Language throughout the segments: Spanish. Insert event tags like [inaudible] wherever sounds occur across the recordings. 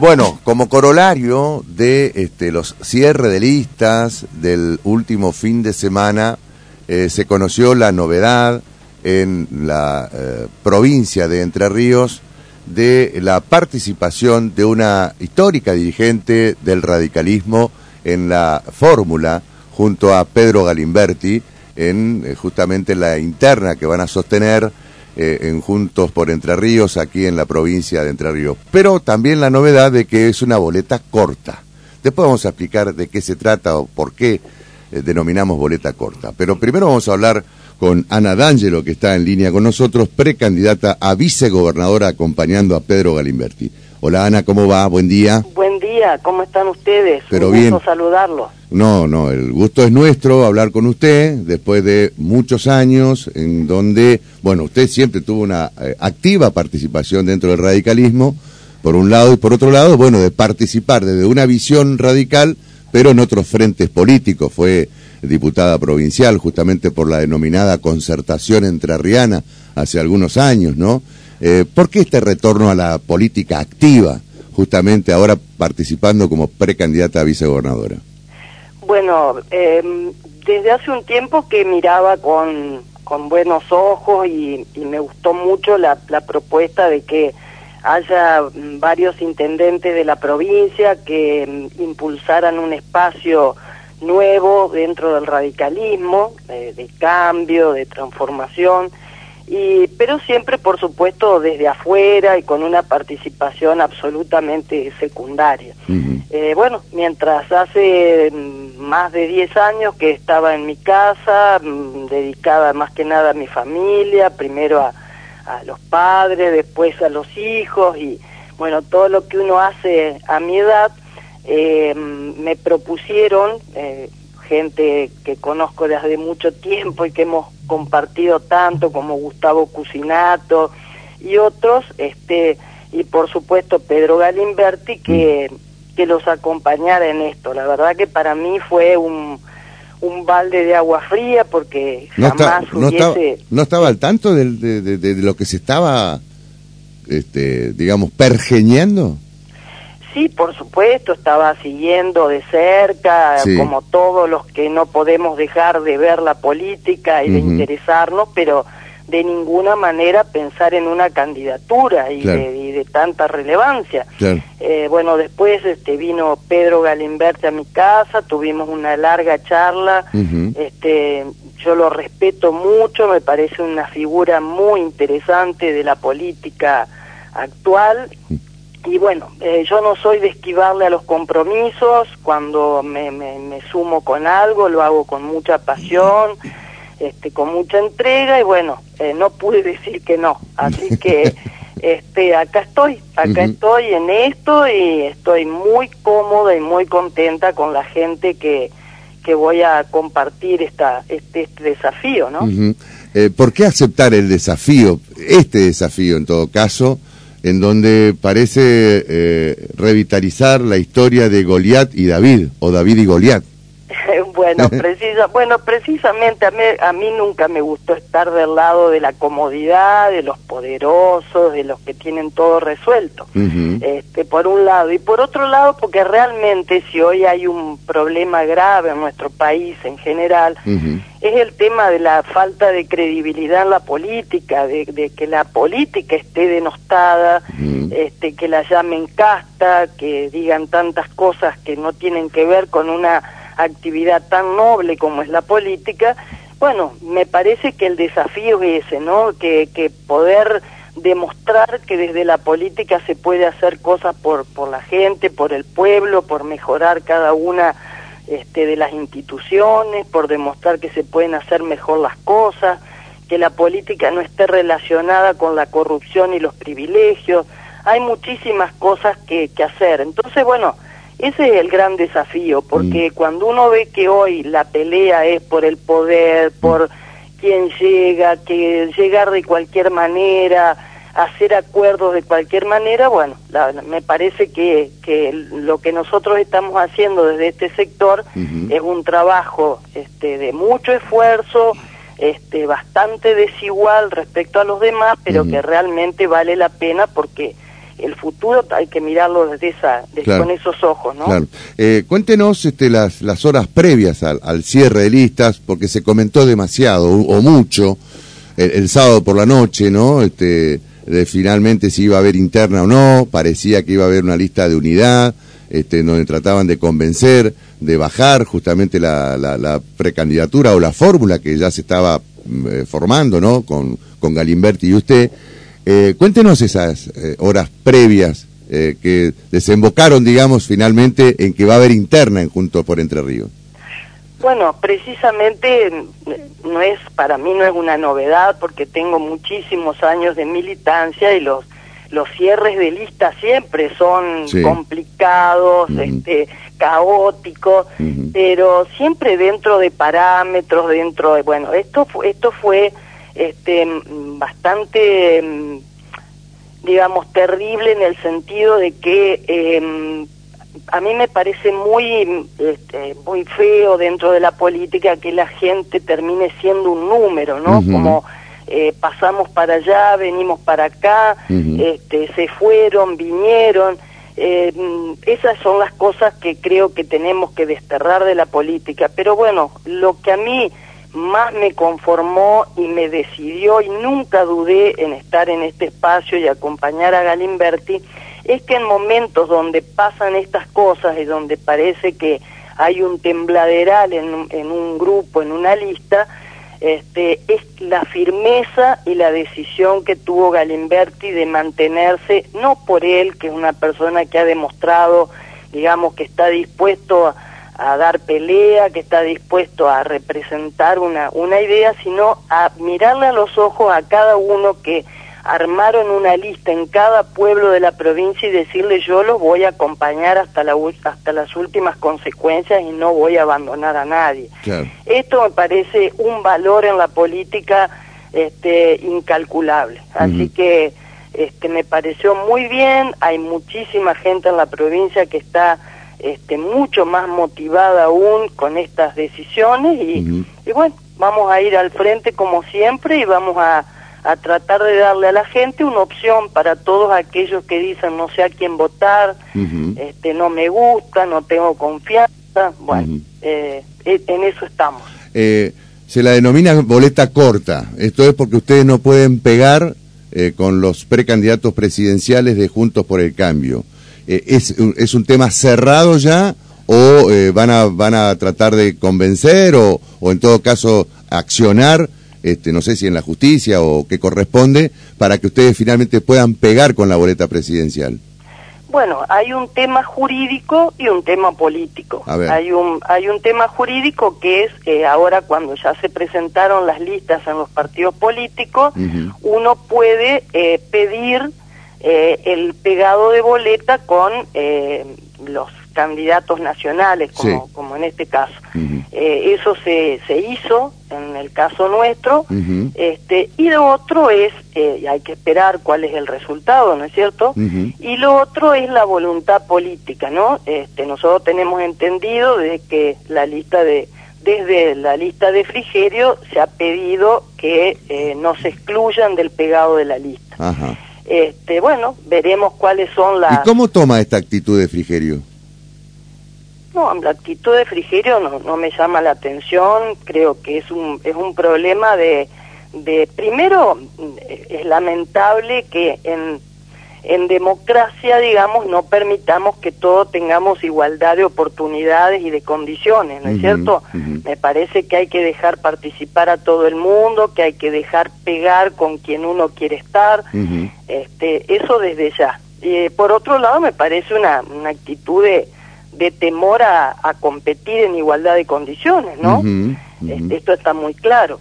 Bueno, como corolario de este, los cierres de listas del último fin de semana, eh, se conoció la novedad en la eh, provincia de Entre Ríos de la participación de una histórica dirigente del radicalismo en la fórmula junto a Pedro Galimberti en eh, justamente la interna que van a sostener eh, en Juntos por Entre Ríos aquí en la provincia de Entre Ríos. Pero también la novedad de que es una boleta corta. Después vamos a explicar de qué se trata o por qué denominamos boleta corta. Pero primero vamos a hablar con Ana D'Angelo, que está en línea con nosotros, precandidata a vicegobernadora acompañando a Pedro Galimberti. Hola Ana, ¿cómo va? Buen día. Día, ¿cómo están ustedes? Pero Un bien. gusto saludarlos. No, no, el gusto es nuestro hablar con usted después de muchos años en donde, bueno, usted siempre tuvo una eh, activa participación dentro del radicalismo, por un lado, y por otro lado, bueno, de participar desde una visión radical, pero en otros frentes políticos. Fue diputada provincial justamente por la denominada concertación entrerriana hace algunos años, ¿no? Eh, ¿Por qué este retorno a la política activa, justamente ahora participando como precandidata a vicegobernadora? Bueno, eh, desde hace un tiempo que miraba con, con buenos ojos y, me gustó mucho la, propuesta de que haya varios intendentes de la provincia que mm, impulsaran un espacio nuevo dentro del radicalismo, de cambio, de transformación, y, pero siempre, por supuesto, desde afuera y con una participación absolutamente secundaria. Eh, bueno, mientras hace mm, más de 10 años que estaba en mi casa, mm, dedicada más que nada a mi familia, primero a, a los padres, después a los hijos y bueno, todo lo que uno hace a mi edad, eh, mm, me propusieron, eh, gente que conozco desde mucho tiempo y que hemos compartido tanto como Gustavo Cusinato y otros, este y por supuesto Pedro Galimberti que, que los acompañara en esto. La verdad que para mí fue un, un balde de agua fría porque ¿No, está- jamás no estaba, hubiese... no estaba al tanto de, de- de lo que se estaba, este, digamos, pergeñando? Sí, por supuesto, estaba siguiendo de cerca, Sí. como todos los que no podemos dejar de ver la política y de interesarnos, pero de ninguna manera pensar en una candidatura y, Claro. de, y de tanta relevancia. Claro. Eh, bueno, después este, vino Pedro Galimberti a mi casa, tuvimos una larga charla, este, yo lo respeto mucho, me parece una figura muy interesante de la política actual. Y bueno, eh, yo no soy de esquivarle a los compromisos, cuando me, me, me sumo con algo, lo hago con mucha pasión, este, con mucha entrega y bueno, eh, no pude decir que no. Así [laughs] que este, acá estoy, acá estoy en esto y estoy muy cómoda y muy contenta con la gente que, que voy a compartir esta, este, este desafío, ¿no? Eh, ¿Por qué aceptar el desafío, este desafío en todo caso, en donde parece eh, revitalizar la historia de Goliat y David, o David y Goliat? Bueno, [laughs] precisa, bueno, precisamente a mí, a mí nunca me gustó estar del lado de la comodidad, de los poderosos, de los que tienen todo resuelto. Este, por un lado. Y por otro lado porque realmente si hoy hay un problema grave en nuestro país en general es el tema de la falta de credibilidad en la política, de, de que la política esté denostada, este, que la llamen casta, que digan tantas cosas que no tienen que ver con una actividad tan noble como es la política. Bueno, me parece que el desafío es ese, ¿no? Que, que poder demostrar que desde la política se puede hacer cosas por, por la gente, por el pueblo, por mejorar cada una este, de las instituciones, por demostrar que se pueden hacer mejor las cosas, que la política no esté relacionada con la corrupción y los privilegios. Hay muchísimas cosas que, que hacer. Entonces, bueno, ese es el gran desafío, porque cuando uno ve que hoy la pelea es por el poder, por quién llega, que llegar de cualquier manera, hacer acuerdos de cualquier manera, bueno, la- me parece que, que lo que nosotros estamos haciendo desde este sector es un trabajo este, de mucho esfuerzo, este, bastante desigual respecto a los demás, pero Ujú. que realmente vale la pena porque el futuro hay que mirarlo desde esa, con esos ojos, ¿no? Claro. Eh, cuéntenos este, las, las horas previas al, al, cierre de listas, porque se comentó demasiado o, mucho el, sábado por la noche, ¿no? Este, de finalmente si iba a haber interna o no, parecía que iba a haber una lista de unidad, este, donde trataban de convencer, de bajar justamente la, la, precandidatura o la fórmula que ya se estaba mm, eh, formando, ¿no? Con, con Galimberti y usted. Eh, cuéntenos esas eh, horas previas eh, que desembocaron, digamos, finalmente en que va a haber interna en Juntos por Entre Ríos. Bueno, precisamente no es para mí no es una novedad porque tengo muchísimos años de militancia y los los cierres de lista siempre son complicados, este, caóticos, pero siempre dentro de parámetros, dentro de bueno, esto esto fue este, bastante, mm, digamos, terrible en el sentido de que eh, a mí me parece muy, este, muy feo dentro de la política que la gente termine siendo un número, ¿no? Como eh, pasamos para allá, venimos para acá, este, se fueron, vinieron. Eh, mm, esas son las cosas que creo que tenemos que desterrar de la política. Pero bueno, lo que a mí más me conformó y me decidió y nunca dudé en estar en este espacio y acompañar a Galimberti, es que en momentos donde pasan estas cosas y donde parece que hay un tembladeral en, un grupo, en una lista, este, es la firmeza y la decisión que tuvo Galimberti de mantenerse, no por él, que es una persona que ha demostrado, digamos, que está dispuesto a a dar pelea, que está dispuesto a representar una, una idea, sino a mirarle a los ojos a cada uno que armaron una lista en cada pueblo de la provincia y decirle yo los voy a acompañar hasta, la, hasta las últimas consecuencias y no voy a abandonar a nadie. Esto me parece un valor en la política este, incalculable. Así que este, me pareció muy bien, hay muchísima gente en la provincia que está este, mucho más motivada aún con estas decisiones y, bueno, vamos a ir al frente como siempre y vamos a, a, tratar de darle a la gente una opción para todos aquellos que dicen no sé a quién votar, este, no me gusta, no tengo confianza, bueno, eh, e, en eso estamos. Eh, se la denomina boleta corta, esto es porque ustedes no pueden pegar eh, con los precandidatos presidenciales de Juntos por el Cambio. Eh, es, es un tema cerrado ya o eh, van, a, van a tratar de convencer o, o en todo caso accionar, este, no sé si en la justicia o qué corresponde, para que ustedes finalmente puedan pegar con la boleta presidencial? Bueno, hay un tema jurídico y un tema político. Hay un hay un tema jurídico que es que ahora cuando ya se presentaron las listas en los partidos políticos, uno puede eh, pedir eh, el pegado de boleta con eh, los candidatos nacionales, como, como en este caso. eh, eso se, se hizo en el caso nuestro, este, y lo otro es, eh, hay que esperar cuál es el resultado, ¿no es cierto? Y lo otro es la voluntad política, ¿no? Este, nosotros tenemos entendido de que la lista de desde la lista de Frigerio se ha pedido que eh, no se excluyan del pegado de la lista. Ajá. Este, bueno, veremos cuáles son las... ¿Y cómo toma esta actitud de Frigerio? No, la actitud de Frigerio no, no me llama la atención, creo que es un, es un problema de, de... Primero, es lamentable que en en democracia, digamos, no permitamos que todos tengamos igualdad de oportunidades y de condiciones, ¿no es cierto? Me parece que hay que dejar participar a todo el mundo, que hay que dejar pegar con quien uno quiere estar, este, eso desde ya. Y por otro lado, me parece una, una actitud de, de temor a, a, competir en igualdad de condiciones, ¿no? Este, esto está muy claro.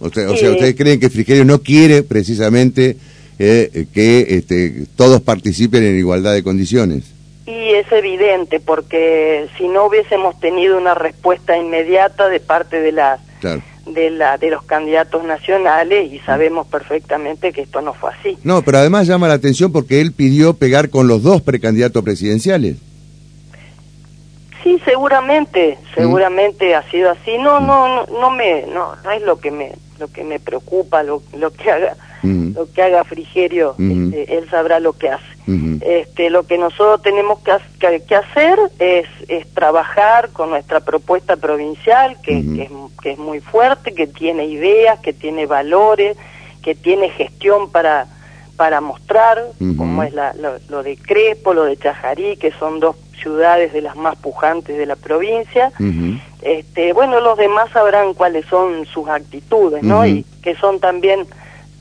o sea, ¿ustedes creen que Frigerio no quiere precisamente eh, que este, todos participen en igualdad de condiciones. Y es evidente, porque si no hubiésemos tenido una respuesta inmediata de parte de las de, la, de los candidatos nacionales y sabemos perfectamente que esto no fue así. No, pero además llama la atención porque él pidió pegar con los dos precandidatos presidenciales. Sí, seguramente, ¿Mm? seguramente ha sido así. No, no, no, no me, no, no es lo que me, lo que me preocupa, lo, lo que haga lo que haga Frigerio, este, él sabrá lo que hace. este, lo que nosotros tenemos que, que, hacer es, es, trabajar con nuestra propuesta provincial, que, que, es, que es muy fuerte, que tiene ideas, que tiene valores, que tiene gestión para para mostrar, como es la, lo, de Crespo, lo de Chajarí, que son dos ciudades de las más pujantes de la provincia. este, bueno, los demás sabrán cuáles son sus actitudes, ¿no? Y que son también,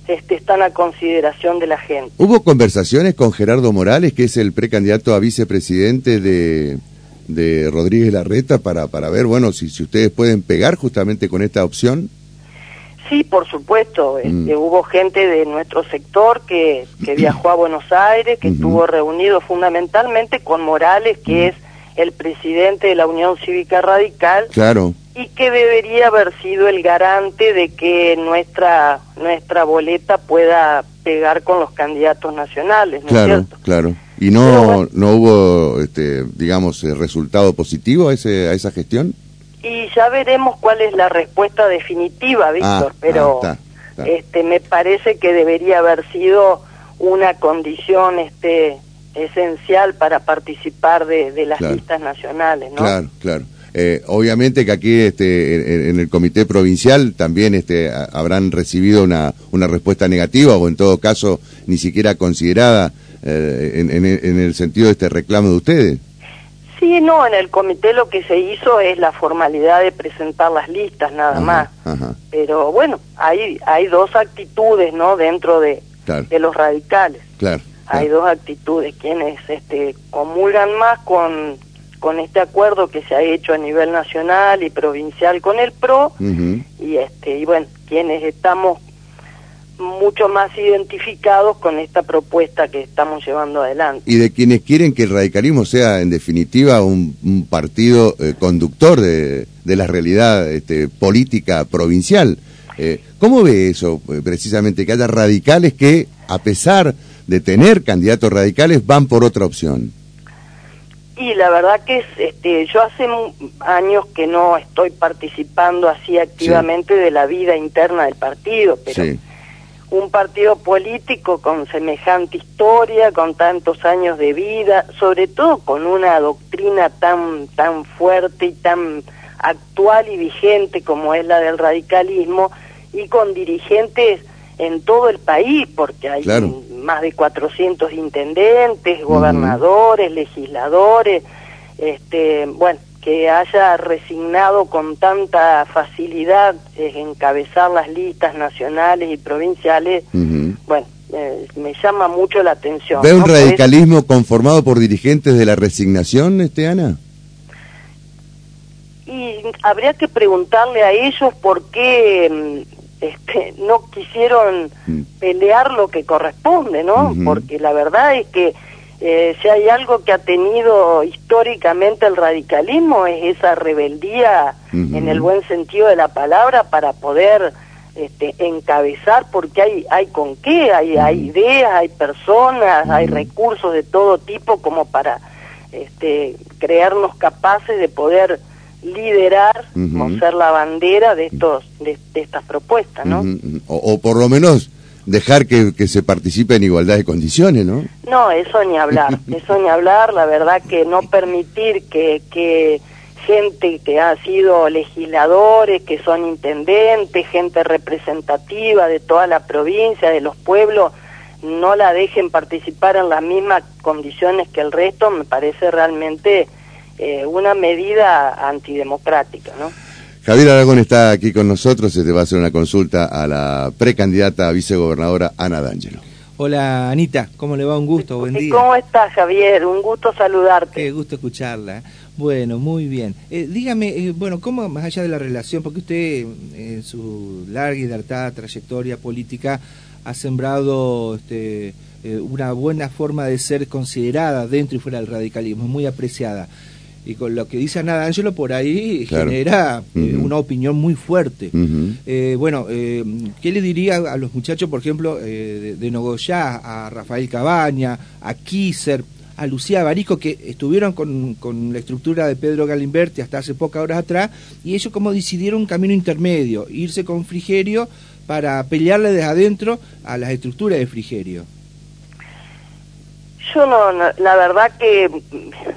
este, están a consideración de la gente. ¿Hubo conversaciones con Gerardo Morales, que es el precandidato a vicepresidente de, de Rodríguez Larreta, para, para ver, bueno, si, si ustedes pueden pegar justamente con esta opción? Sí, por supuesto. Este, mm. hubo gente de nuestro sector que, que [clears throat] viajó a Buenos Aires, que estuvo reunido fundamentalmente con Morales, que es el presidente de la Unión Cívica Radical. Claro. Y que debería haber sido el garante de que nuestra nuestra boleta pueda pegar con los candidatos nacionales, ¿no claro, Claro. ¿Y no, no hubo, este, digamos, eh, resultado positivo a, ese, a esa gestión? Y ya veremos cuál es la respuesta definitiva, Víctor, ah, pero ah, este me parece que debería haber sido una condición este esencial para participar de, las listas nacionales, ¿no? Claro, claro. Eh, obviamente que aquí este, en, el comité provincial también este, habrán recibido una, una respuesta negativa o en todo caso ni siquiera considerada eh, en, en, el sentido de este reclamo de ustedes. Sí, no, en el comité lo que se hizo es la formalidad de presentar las listas nada más. Pero bueno, hay hay dos actitudes, ¿no? Dentro de, de los radicales. Claro, Hay dos actitudes, quienes este comulgan más con con este acuerdo que se ha hecho a nivel nacional y provincial con el PRO y este y bueno, quienes estamos mucho más identificados con esta propuesta que estamos llevando adelante. Y de quienes quieren que el radicalismo sea, en definitiva, un, partido eh, conductor de, de, la realidad este, política provincial. Eh, ¿Cómo ve eso, eh, precisamente, que haya radicales que, a pesar de tener candidatos radicales, van por otra opción? Y la verdad que es, este, yo hace años que no estoy participando así activamente de la vida interna del partido, pero un partido político con semejante historia, con tantos años de vida, sobre todo con una doctrina tan tan fuerte y tan actual y vigente como es la del radicalismo y con dirigentes en todo el país, porque hay más de 400 intendentes, gobernadores, legisladores, este, bueno, que haya resignado con tanta facilidad eh, encabezar las listas nacionales y provinciales, bueno, eh, me llama mucho la atención. ¿Ve un radicalismo conformado por dirigentes de la resignación, este Ana? Y habría que preguntarle a ellos por qué mm, este, no quisieron mm. pelear lo que corresponde, ¿no? Porque la verdad es que eh, si hay algo que ha tenido históricamente el radicalismo es esa rebeldía en el buen sentido de la palabra para poder este, encabezar porque hay hay con qué hay hay ideas hay personas hay recursos de todo tipo como para este, creernos capaces de poder liderar o ser la bandera de estos de, estas propuestas no o por lo menos dejar que, que, se participe en igualdad de condiciones, ¿no? No, eso ni hablar, [laughs] eso ni hablar, la verdad que no permitir que, que gente que ha sido legisladores, que son intendentes, gente representativa de toda la provincia, de los pueblos, no la dejen participar en las mismas condiciones que el resto, me parece realmente eh, una medida antidemocrática, ¿no? Javier Aragón está aquí con nosotros, se te va a hacer una consulta a la precandidata a vicegobernadora Ana D'Angelo. Hola Anita, ¿cómo le va? Un gusto, buen día. ¿Cómo estás Javier? Un gusto saludarte. Qué gusto escucharla. Bueno, muy bien. Eh, dígame, eh, bueno, ¿cómo más allá de la relación, porque usted en su larga y lartada trayectoria política ha sembrado este, eh, una buena forma de ser considerada dentro y fuera del radicalismo, muy apreciada y con lo que dice Ana D'Angelo por ahí genera eh, una opinión muy fuerte. Eh, bueno, eh, ¿qué le diría a los muchachos, por ejemplo, de, de, Nogoyá, a Rafael Cabaña, a Kisser, a Lucía Barico, que estuvieron con, con, la estructura de Pedro Galimberti hasta hace pocas horas atrás, y ellos como decidieron un camino intermedio, irse con Frigerio para pelearle desde adentro a las estructuras de Frigerio? Yo no, la verdad que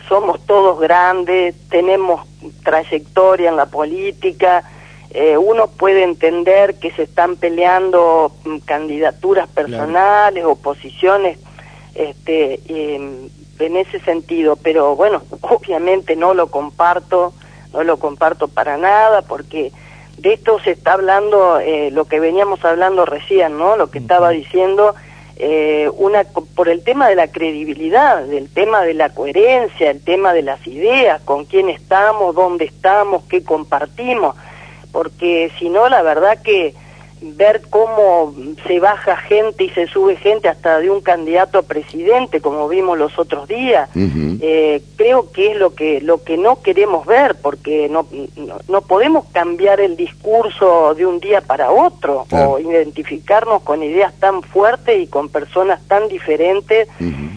somos todos grandes, tenemos trayectoria en la política, eh, uno puede entender que se están peleando mm, candidaturas personales o posiciones este, em, en ese sentido, pero bueno, obviamente no lo comparto, no lo comparto para nada, porque de esto se está hablando, eh, lo que veníamos hablando recién, ¿no? Lo que estaba diciendo, eh, una por el tema de la credibilidad, del tema de la coherencia, el tema de las ideas, con quién estamos, dónde estamos, qué compartimos, porque si no, la verdad que ver cómo se baja gente y se sube gente hasta de un candidato a presidente como vimos los otros días eh, creo que es lo que lo que no queremos ver porque no, no, podemos cambiar el discurso de un día para otro o identificarnos con ideas tan fuertes y con personas tan diferentes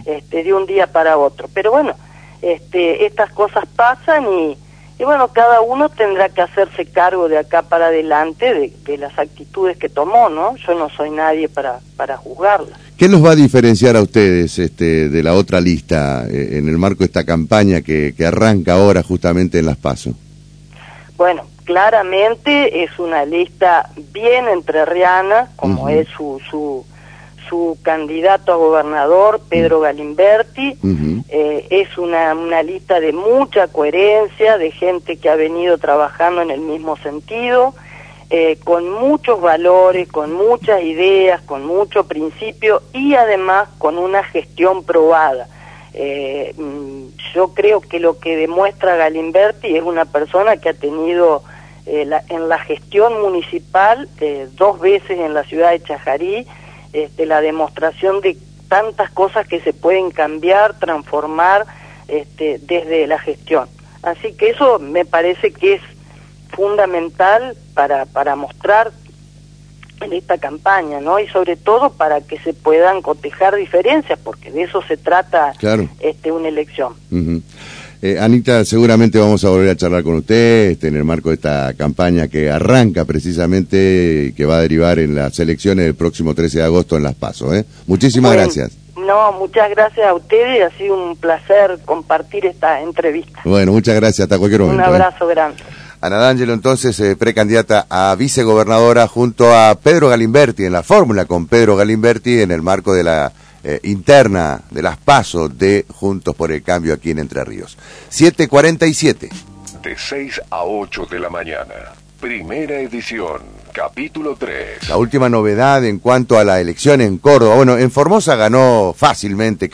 este, de un día para otro. Pero bueno este, estas cosas pasan y y bueno, cada uno tendrá que hacerse cargo de acá para adelante de, las actitudes que tomó, ¿no? Yo no soy nadie para, para juzgarla. ¿Qué los va a diferenciar a ustedes este, de la otra lista eh, en el marco de esta campaña que, que arranca ahora justamente en Las Pasos? Bueno, claramente es una lista bien entrerriana, como es su, su, su candidato a gobernador, Pedro Galimberti. Eh, es una, una lista de mucha coherencia, de gente que ha venido trabajando en el mismo sentido, eh, con muchos valores, con muchas ideas, con mucho principio y además con una gestión probada. Eh, mm, yo creo que lo que demuestra Galimberti es una persona que ha tenido en la gestión municipal dos veces en la ciudad de Chajarí, este, la demostración de tantas cosas que se pueden cambiar, transformar este, desde la gestión. Así que eso me parece que es fundamental para, para mostrar en esta campaña, ¿no? Y sobre todo para que se puedan cotejar diferencias, porque de eso se trata este, una elección. Eh, Anita, seguramente vamos a volver a charlar con usted este, en el marco de esta campaña que arranca precisamente y que va a derivar en las elecciones del próximo 13 de agosto en Las Pasos. ¿eh? Muchísimas gracias. No, muchas gracias a ustedes. Ha sido un placer compartir esta entrevista. Bueno, muchas gracias. Hasta cualquier momento. Un ¿eh? abrazo grande. Ana D'Angelo, entonces, precandidata a vicegobernadora junto a Pedro Galimberti en la fórmula con Pedro Galimberti en el marco de la eh, interna de las pasos de Juntos por el Cambio aquí en Entre Ríos. 747. De 6 a 8 de la mañana. Primera edición, capítulo 3. La última novedad en cuanto a la elección en Córdoba. Bueno, en Formosa ganó fácilmente.